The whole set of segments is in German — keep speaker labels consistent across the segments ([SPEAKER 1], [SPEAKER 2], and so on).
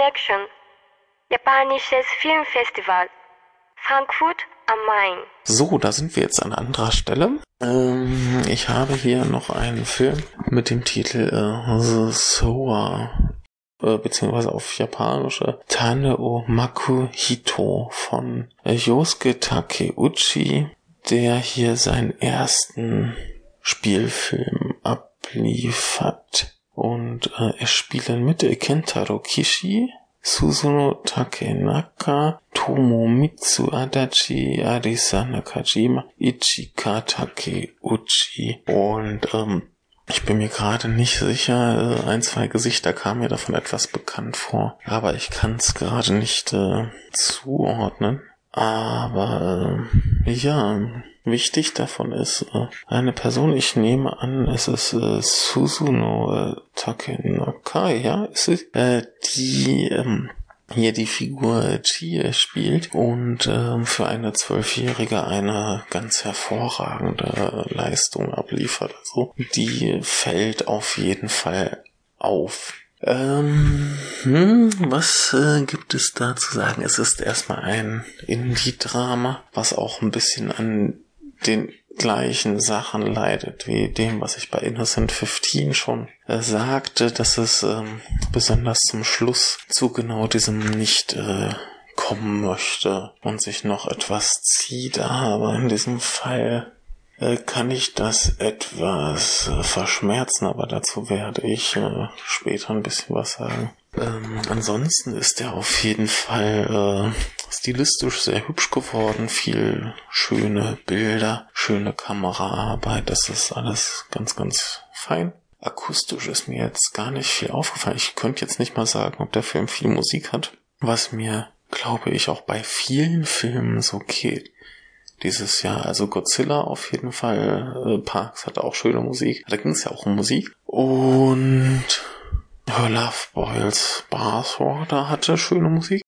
[SPEAKER 1] Connection. Japanisches Filmfestival. Frankfurt am Main.
[SPEAKER 2] So, da sind wir jetzt an anderer Stelle. Ähm, ich habe hier noch einen Film mit dem Titel äh, The Soa, äh, beziehungsweise auf japanische Taneo Makuhito von äh, Yosuke Takeuchi, der hier seinen ersten Spielfilm abliefert. Und äh, es spielen mit Kentaro Kishi, Susuno Takenaka, Tomomitsu Adachi, Arisa Nakajima, Ichika Takeuchi und ähm, ich bin mir gerade nicht sicher, äh, ein, zwei Gesichter kamen mir davon etwas bekannt vor, aber ich kann es gerade nicht äh, zuordnen. Aber äh, ja, wichtig davon ist äh, eine Person, ich nehme an, es ist äh, Susuno äh, Takenaka, ja, ist es, äh, die ähm, hier die Figur Chie spielt und ähm, für eine Zwölfjährige eine ganz hervorragende Leistung abliefert. Also die fällt auf jeden Fall auf. Ähm, hm, was äh, gibt es da zu sagen? Es ist erstmal ein Indie-Drama, was auch ein bisschen an den gleichen Sachen leidet wie dem, was ich bei Innocent 15 schon äh, sagte, dass es ähm, besonders zum Schluss zu genau diesem nicht äh, kommen möchte und sich noch etwas zieht, aber in diesem Fall kann ich das etwas äh, verschmerzen, aber dazu werde ich äh, später ein bisschen was sagen. Ähm, ansonsten ist er auf jeden Fall äh, stilistisch sehr hübsch geworden, viel schöne Bilder, schöne Kameraarbeit, das ist alles ganz, ganz fein. Akustisch ist mir jetzt gar nicht viel aufgefallen. Ich könnte jetzt nicht mal sagen, ob der Film viel Musik hat, was mir, glaube ich, auch bei vielen Filmen so geht dieses Jahr. Also Godzilla auf jeden Fall. Äh, Parks hatte auch schöne Musik. Da ging es ja auch um Musik. Und Love Boils Bathwater hatte schöne Musik.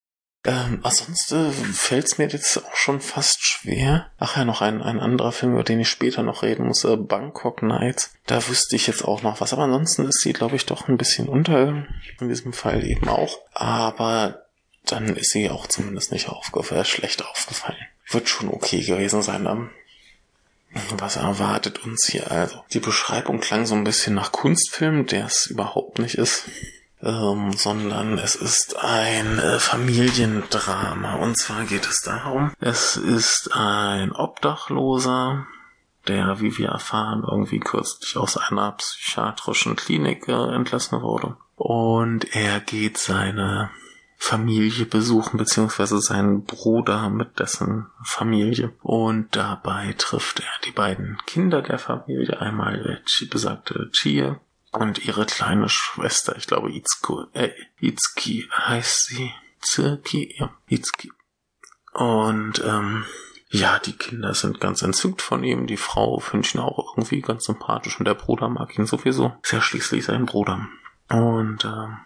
[SPEAKER 2] Ähm, ansonsten fällt es mir jetzt auch schon fast schwer. Ach ja, noch ein, ein anderer Film, über den ich später noch reden muss, äh, Bangkok Nights. Da wüsste ich jetzt auch noch was. Aber ansonsten ist sie, glaube ich, doch ein bisschen unter. In diesem Fall eben auch. Aber dann ist sie auch zumindest nicht aufgefallen, schlecht aufgefallen. Wird schon okay gewesen sein. Dann. Was erwartet uns hier also? Die Beschreibung klang so ein bisschen nach Kunstfilm, der es überhaupt nicht ist ähm, sondern es ist ein äh, Familiendrama. Und zwar geht es darum, es ist ein Obdachloser, der, wie wir erfahren, irgendwie kürzlich aus einer psychiatrischen Klinik äh, entlassen wurde. Und er geht seine Familie besuchen, beziehungsweise seinen Bruder mit dessen Familie. Und dabei trifft er die beiden Kinder der Familie, einmal die besagte Chie und ihre kleine Schwester, ich glaube Itsuko, äh, Itsuki heißt sie. Tsuki, ja, Itsuki. Und ähm, ja, die Kinder sind ganz entzückt von ihm. Die Frau findet ihn auch irgendwie ganz sympathisch und der Bruder mag ihn sowieso. Ist ja schließlich sein Bruder. Und ähm,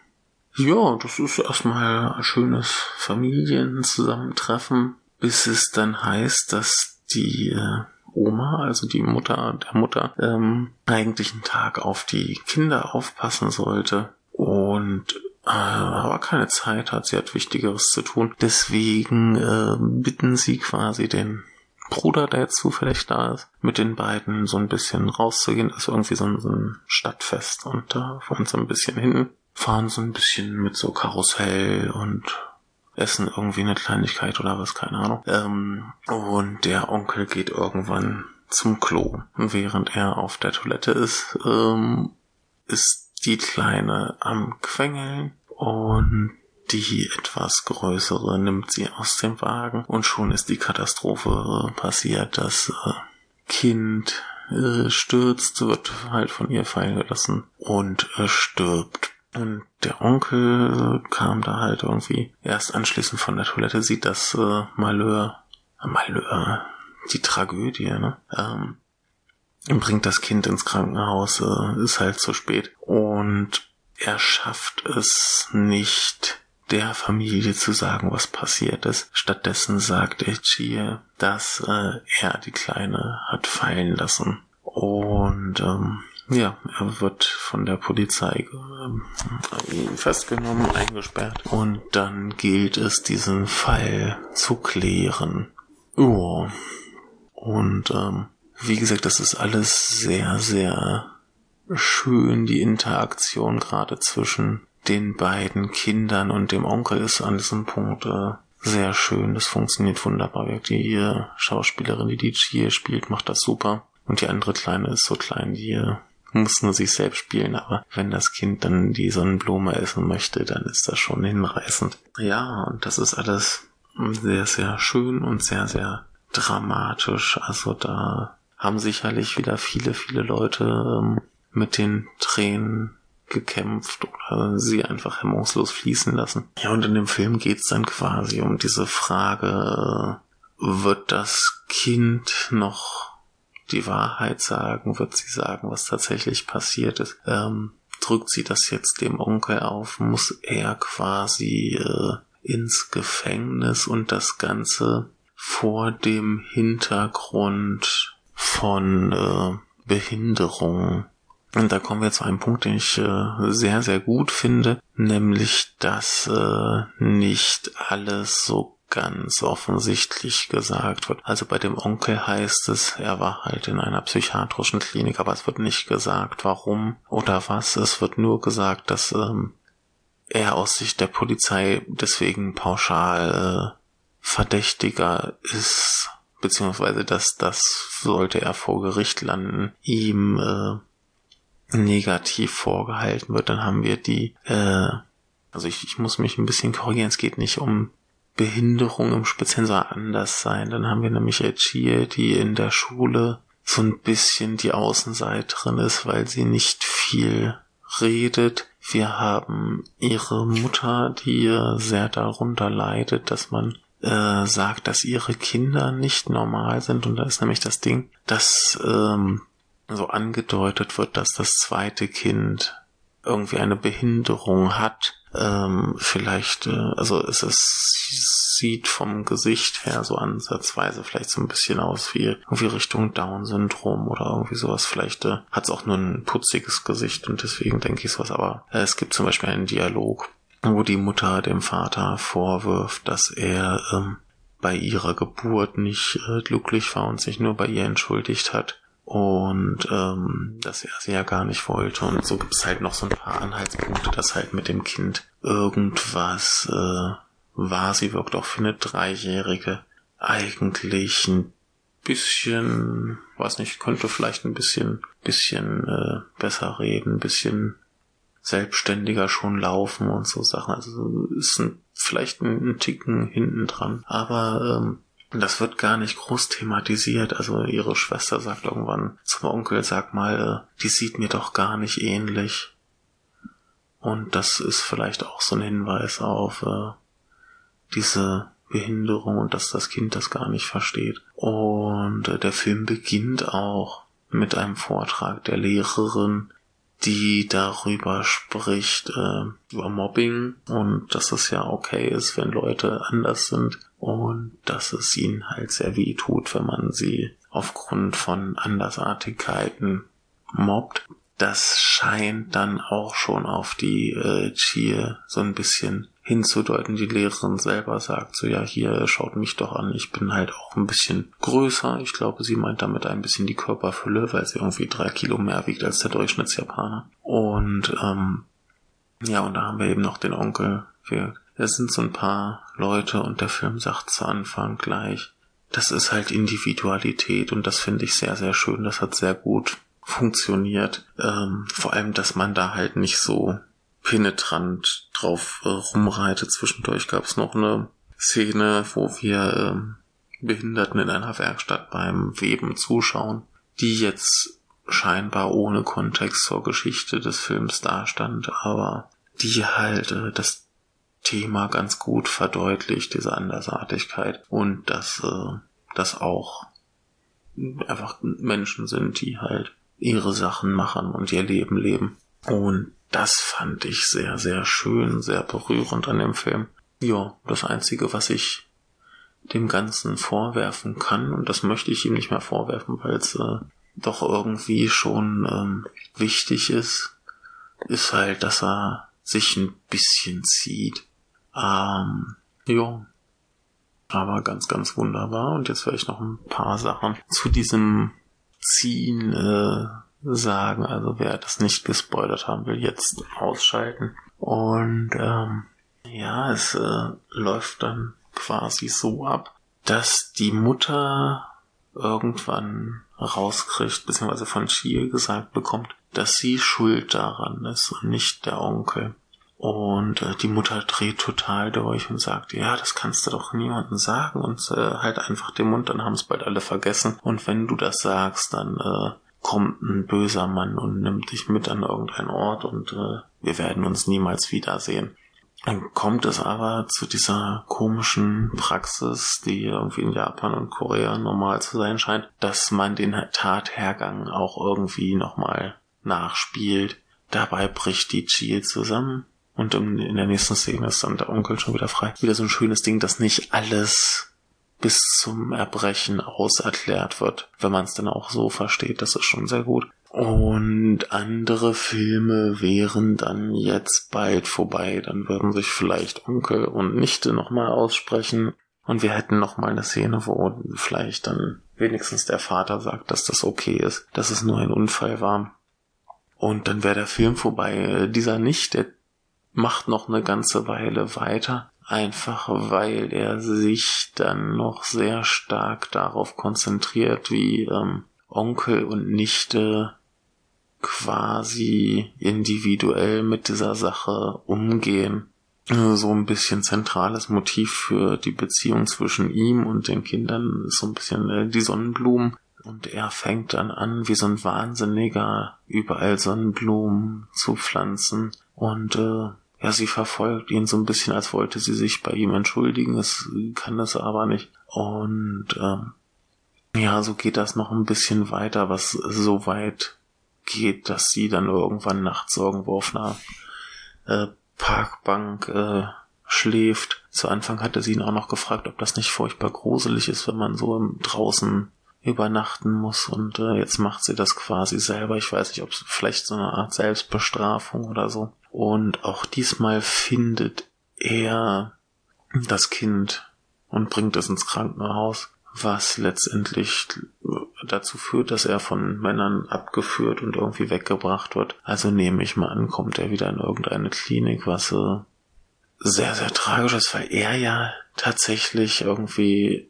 [SPEAKER 2] ja, das ist erstmal ein schönes Familienzusammentreffen, bis es dann heißt, dass die äh, Oma, also die Mutter der Mutter, ähm, eigentlich einen Tag auf die Kinder aufpassen sollte und äh, aber keine Zeit hat, sie hat Wichtigeres zu tun. Deswegen äh, bitten sie quasi den Bruder, der jetzt zufällig da ist, mit den beiden so ein bisschen rauszugehen. Das ist irgendwie so ein, so ein Stadtfest und da fahren sie ein bisschen hin, fahren so ein bisschen mit so Karussell und essen irgendwie eine Kleinigkeit oder was, keine Ahnung. Ähm, und der Onkel geht irgendwann zum Klo. Während er auf der Toilette ist, ähm, ist die Kleine am Quengeln und die etwas größere nimmt sie aus dem Wagen und schon ist die Katastrophe passiert. Das äh, Kind äh, stürzt, wird halt von ihr fallen gelassen und äh, stirbt. Und der Onkel kam da halt irgendwie erst anschließend von der Toilette, sieht das äh, Malheur, äh, Malheur, die Tragödie, ne? Ähm, bringt das Kind ins Krankenhaus, äh, ist halt zu spät. Und er schafft es nicht, der Familie zu sagen, was passiert ist. Stattdessen sagt Echie, dass äh, er die Kleine hat fallen lassen. Und ähm, Ja, er wird von der Polizei äh, festgenommen, eingesperrt und dann gilt es, diesen Fall zu klären. Oh. Und ähm, wie gesagt, das ist alles sehr, sehr schön, die Interaktion gerade zwischen den beiden Kindern und dem Onkel ist an diesem Punkt äh, sehr schön. Das funktioniert wunderbar. Die äh, Schauspielerin, die die Chie spielt, macht das super. Und die andere Kleine ist so klein, die äh, muss nur sich selbst spielen, aber wenn das Kind dann die Sonnenblume essen möchte, dann ist das schon hinreißend. Ja, und das ist alles sehr, sehr schön und sehr, sehr dramatisch. Also da haben sicherlich wieder viele, viele Leute ähm, mit den Tränen gekämpft oder sie einfach hemmungslos fließen lassen. Ja, und in dem Film geht's dann quasi um diese Frage, äh, wird das Kind noch die Wahrheit sagen? Wird sie sagen, was tatsächlich passiert ist? Ähm, drückt sie das jetzt dem Onkel auf? Muss er quasi äh, ins Gefängnis und das Ganze vor dem Hintergrund von äh, Behinderung? Und da kommen wir zu einem Punkt, den ich äh, sehr, sehr gut finde, nämlich, dass äh, nicht alles so ganz offensichtlich gesagt wird. Also bei dem Onkel heißt es, er war halt in einer psychiatrischen Klinik, aber es wird nicht gesagt, warum oder was. Es wird nur gesagt, dass ähm, er aus Sicht der Polizei deswegen pauschal äh, Verdächtiger ist, beziehungsweise dass das sollte er vor Gericht landen, ihm äh, negativ vorgehalten wird. Dann haben wir die, äh, also ich, ich muss mich ein bisschen korrigieren, es geht nicht um Behinderung im Speziellen soll anders sein. Dann haben wir nämlich Echie, die in der Schule so ein bisschen die Außenseiterin ist, weil sie nicht viel redet. Wir haben ihre Mutter, die sehr darunter leidet, dass man äh, sagt, dass ihre Kinder nicht normal sind. Und da ist nämlich das Ding, dass ähm, so angedeutet wird, dass das zweite Kind irgendwie eine Behinderung hat ähm, vielleicht, äh, also es ist, sieht vom Gesicht her so ansatzweise vielleicht so ein bisschen aus wie irgendwie Richtung Down-Syndrom oder irgendwie sowas. Vielleicht äh, hat es auch nur ein putziges Gesicht und deswegen denke ich sowas. Aber äh, es gibt zum Beispiel einen Dialog, wo die Mutter dem Vater vorwirft, dass er ähm, bei ihrer Geburt nicht äh, glücklich war und sich nur bei ihr entschuldigt hat und ähm, dass er sie ja gar nicht wollte. Und so gibt es halt noch so ein paar Anhaltspunkte, dass halt mit dem Kind irgendwas äh, war. Sie wirkt auch für eine Dreijährige eigentlich ein bisschen, weiß nicht, könnte vielleicht ein bisschen, bisschen äh, besser reden, ein bisschen selbstständiger schon laufen und so Sachen. Also ist ein, vielleicht ein, ein Ticken hinten dran. Aber ähm, das wird gar nicht groß thematisiert. Also ihre Schwester sagt irgendwann zum Onkel, sag mal, äh, die sieht mir doch gar nicht ähnlich. Und das ist vielleicht auch so ein Hinweis auf äh, diese Behinderung und dass das Kind das gar nicht versteht. Und äh, der Film beginnt auch mit einem Vortrag der Lehrerin, die darüber spricht, äh, über Mobbing und dass es ja okay ist, wenn Leute anders sind und dass es ihnen halt sehr weh tut, wenn man sie aufgrund von Andersartigkeiten mobbt. Das scheint dann auch schon auf die äh, Chie so ein bisschen hinzudeuten. Die Lehrerin selber sagt so, ja, hier schaut mich doch an, ich bin halt auch ein bisschen größer. Ich glaube, sie meint damit ein bisschen die Körperfülle, weil sie irgendwie drei Kilo mehr wiegt als der Durchschnittsjapaner. Und ähm, ja, und da haben wir eben noch den Onkel. Es sind so ein paar Leute und der Film sagt zu Anfang gleich, das ist halt Individualität und das finde ich sehr, sehr schön. Das hat sehr gut funktioniert. Ähm, vor allem, dass man da halt nicht so penetrant drauf äh, rumreitet. Zwischendurch gab es noch eine Szene, wo wir ähm, Behinderten in einer Werkstatt beim Weben zuschauen, die jetzt scheinbar ohne Kontext zur Geschichte des Films dastand, aber die halt äh, das Thema ganz gut verdeutlicht, diese Andersartigkeit und dass äh, das auch einfach Menschen sind, die halt ihre Sachen machen und ihr Leben leben. Und das fand ich sehr, sehr schön, sehr berührend an dem Film. Ja, das Einzige, was ich dem Ganzen vorwerfen kann, und das möchte ich ihm nicht mehr vorwerfen, weil es äh, doch irgendwie schon ähm, wichtig ist, ist halt, dass er sich ein bisschen zieht. Ähm, ja. Aber ganz, ganz wunderbar. Und jetzt werde ich noch ein paar Sachen zu diesem Ziehen äh, sagen. Also wer das nicht gespoilert haben will, jetzt ausschalten. Und ähm, ja, es äh, läuft dann quasi so ab, dass die Mutter irgendwann rauskriegt, beziehungsweise von Chie gesagt bekommt, dass sie schuld daran ist und nicht der Onkel. Und äh, die Mutter dreht total durch und sagt, ja, das kannst du doch niemandem sagen und äh, halt einfach den Mund, dann haben es bald alle vergessen. Und wenn du das sagst, dann äh, kommt ein böser Mann und nimmt dich mit an irgendeinen Ort und äh, wir werden uns niemals wiedersehen. Dann kommt es aber zu dieser komischen Praxis, die irgendwie in Japan und Korea normal zu sein scheint, dass man den Tathergang auch irgendwie nochmal nachspielt. Dabei bricht die Chie zusammen und in der nächsten Szene ist dann der Onkel schon wieder frei. Wieder so ein schönes Ding, dass nicht alles bis zum Erbrechen auserklärt wird. Wenn man es dann auch so versteht, das ist schon sehr gut. Und andere Filme wären dann jetzt bald vorbei. Dann würden sich vielleicht Onkel und Nichte nochmal aussprechen. Und wir hätten nochmal eine Szene, wo vielleicht dann wenigstens der Vater sagt, dass das okay ist, dass es nur ein Unfall war. Und dann wäre der Film vorbei. Dieser nicht, der macht noch eine ganze Weile weiter, einfach weil er sich dann noch sehr stark darauf konzentriert, wie ähm, Onkel und Nichte quasi individuell mit dieser Sache umgehen. So ein bisschen zentrales Motiv für die Beziehung zwischen ihm und den Kindern ist so ein bisschen äh, die Sonnenblumen. Und er fängt dann an, wie so ein Wahnsinniger, überall Sonnenblumen zu pflanzen. Und äh, ja, sie verfolgt ihn so ein bisschen, als wollte sie sich bei ihm entschuldigen. Es kann das aber nicht. Und ähm, ja, so geht das noch ein bisschen weiter, was so weit geht, dass sie dann irgendwann nachts irgendwo auf einer äh, Parkbank äh, schläft. Zu Anfang hatte sie ihn auch noch gefragt, ob das nicht furchtbar gruselig ist, wenn man so draußen übernachten muss und äh, jetzt macht sie das quasi selber. Ich weiß nicht, ob es vielleicht so eine Art Selbstbestrafung oder so. Und auch diesmal findet er das Kind und bringt es ins Krankenhaus, was letztendlich dazu führt, dass er von Männern abgeführt und irgendwie weggebracht wird. Also nehme ich mal an, kommt er wieder in irgendeine Klinik, was sehr, sehr tragisch ist, weil er ja tatsächlich irgendwie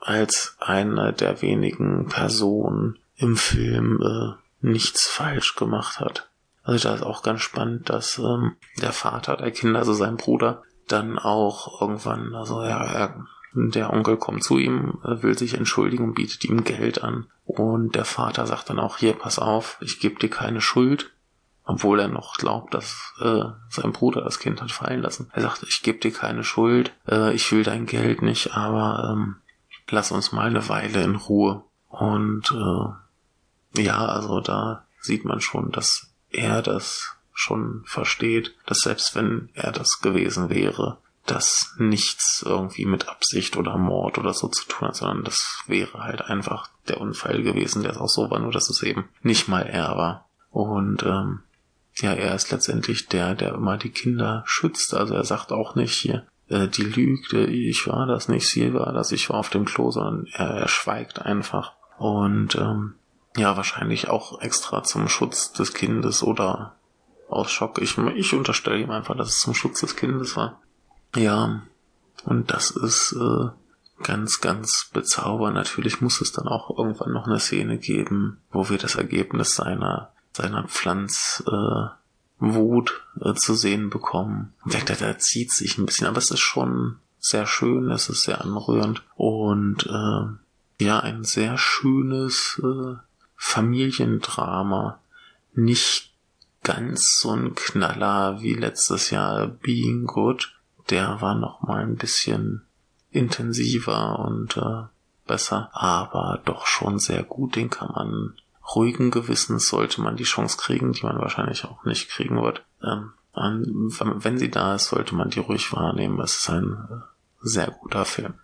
[SPEAKER 2] als eine der wenigen Personen im Film äh, nichts falsch gemacht hat. Also da ist auch ganz spannend, dass ähm, der Vater der Kinder, also sein Bruder, dann auch irgendwann, also ja, er, der Onkel kommt zu ihm, will sich entschuldigen und bietet ihm Geld an. Und der Vater sagt dann auch, hier, pass auf, ich gebe dir keine Schuld, obwohl er noch glaubt, dass äh, sein Bruder das Kind hat fallen lassen. Er sagt, ich gebe dir keine Schuld, äh, ich will dein Geld nicht, aber ähm, lass uns mal eine Weile in Ruhe. Und äh, ja, also da sieht man schon, dass er das schon versteht, dass selbst wenn er das gewesen wäre, dass nichts irgendwie mit Absicht oder Mord oder so zu tun hat, sondern das wäre halt einfach der Unfall gewesen, der auch so war, nur dass es eben nicht mal er war. Und ähm, ja, er ist letztendlich der, der immer die Kinder schützt. Also er sagt auch nicht hier, äh, die lügt, ich war das nicht, sie war das, ich war auf dem Klo, sondern er, er schweigt einfach. Und ähm, ja, wahrscheinlich auch extra zum Schutz des Kindes oder aus Schock. Ich, ich unterstelle ihm einfach, dass es zum Schutz des Kindes war. Ja, und das ist äh, ganz, ganz bezaubernd. Natürlich muss es dann auch irgendwann noch eine Szene geben, wo wir das Ergebnis seiner, seiner Pflanzwut äh, äh, zu sehen bekommen. Der, der, der zieht sich ein bisschen, aber es ist schon sehr schön, es ist sehr anrührend und äh, ja, ein sehr schönes äh, Familiendrama. Nicht ganz so ein Knaller wie letztes Jahr Being Good. Der war noch mal ein bisschen intensiver und äh, besser, aber doch schon sehr gut. Den kann man ruhigen Gewissens sollte man die Chance kriegen, die man wahrscheinlich auch nicht kriegen wird. Ähm, wenn sie da ist, sollte man die ruhig wahrnehmen. Es ist ein äh, sehr guter Film.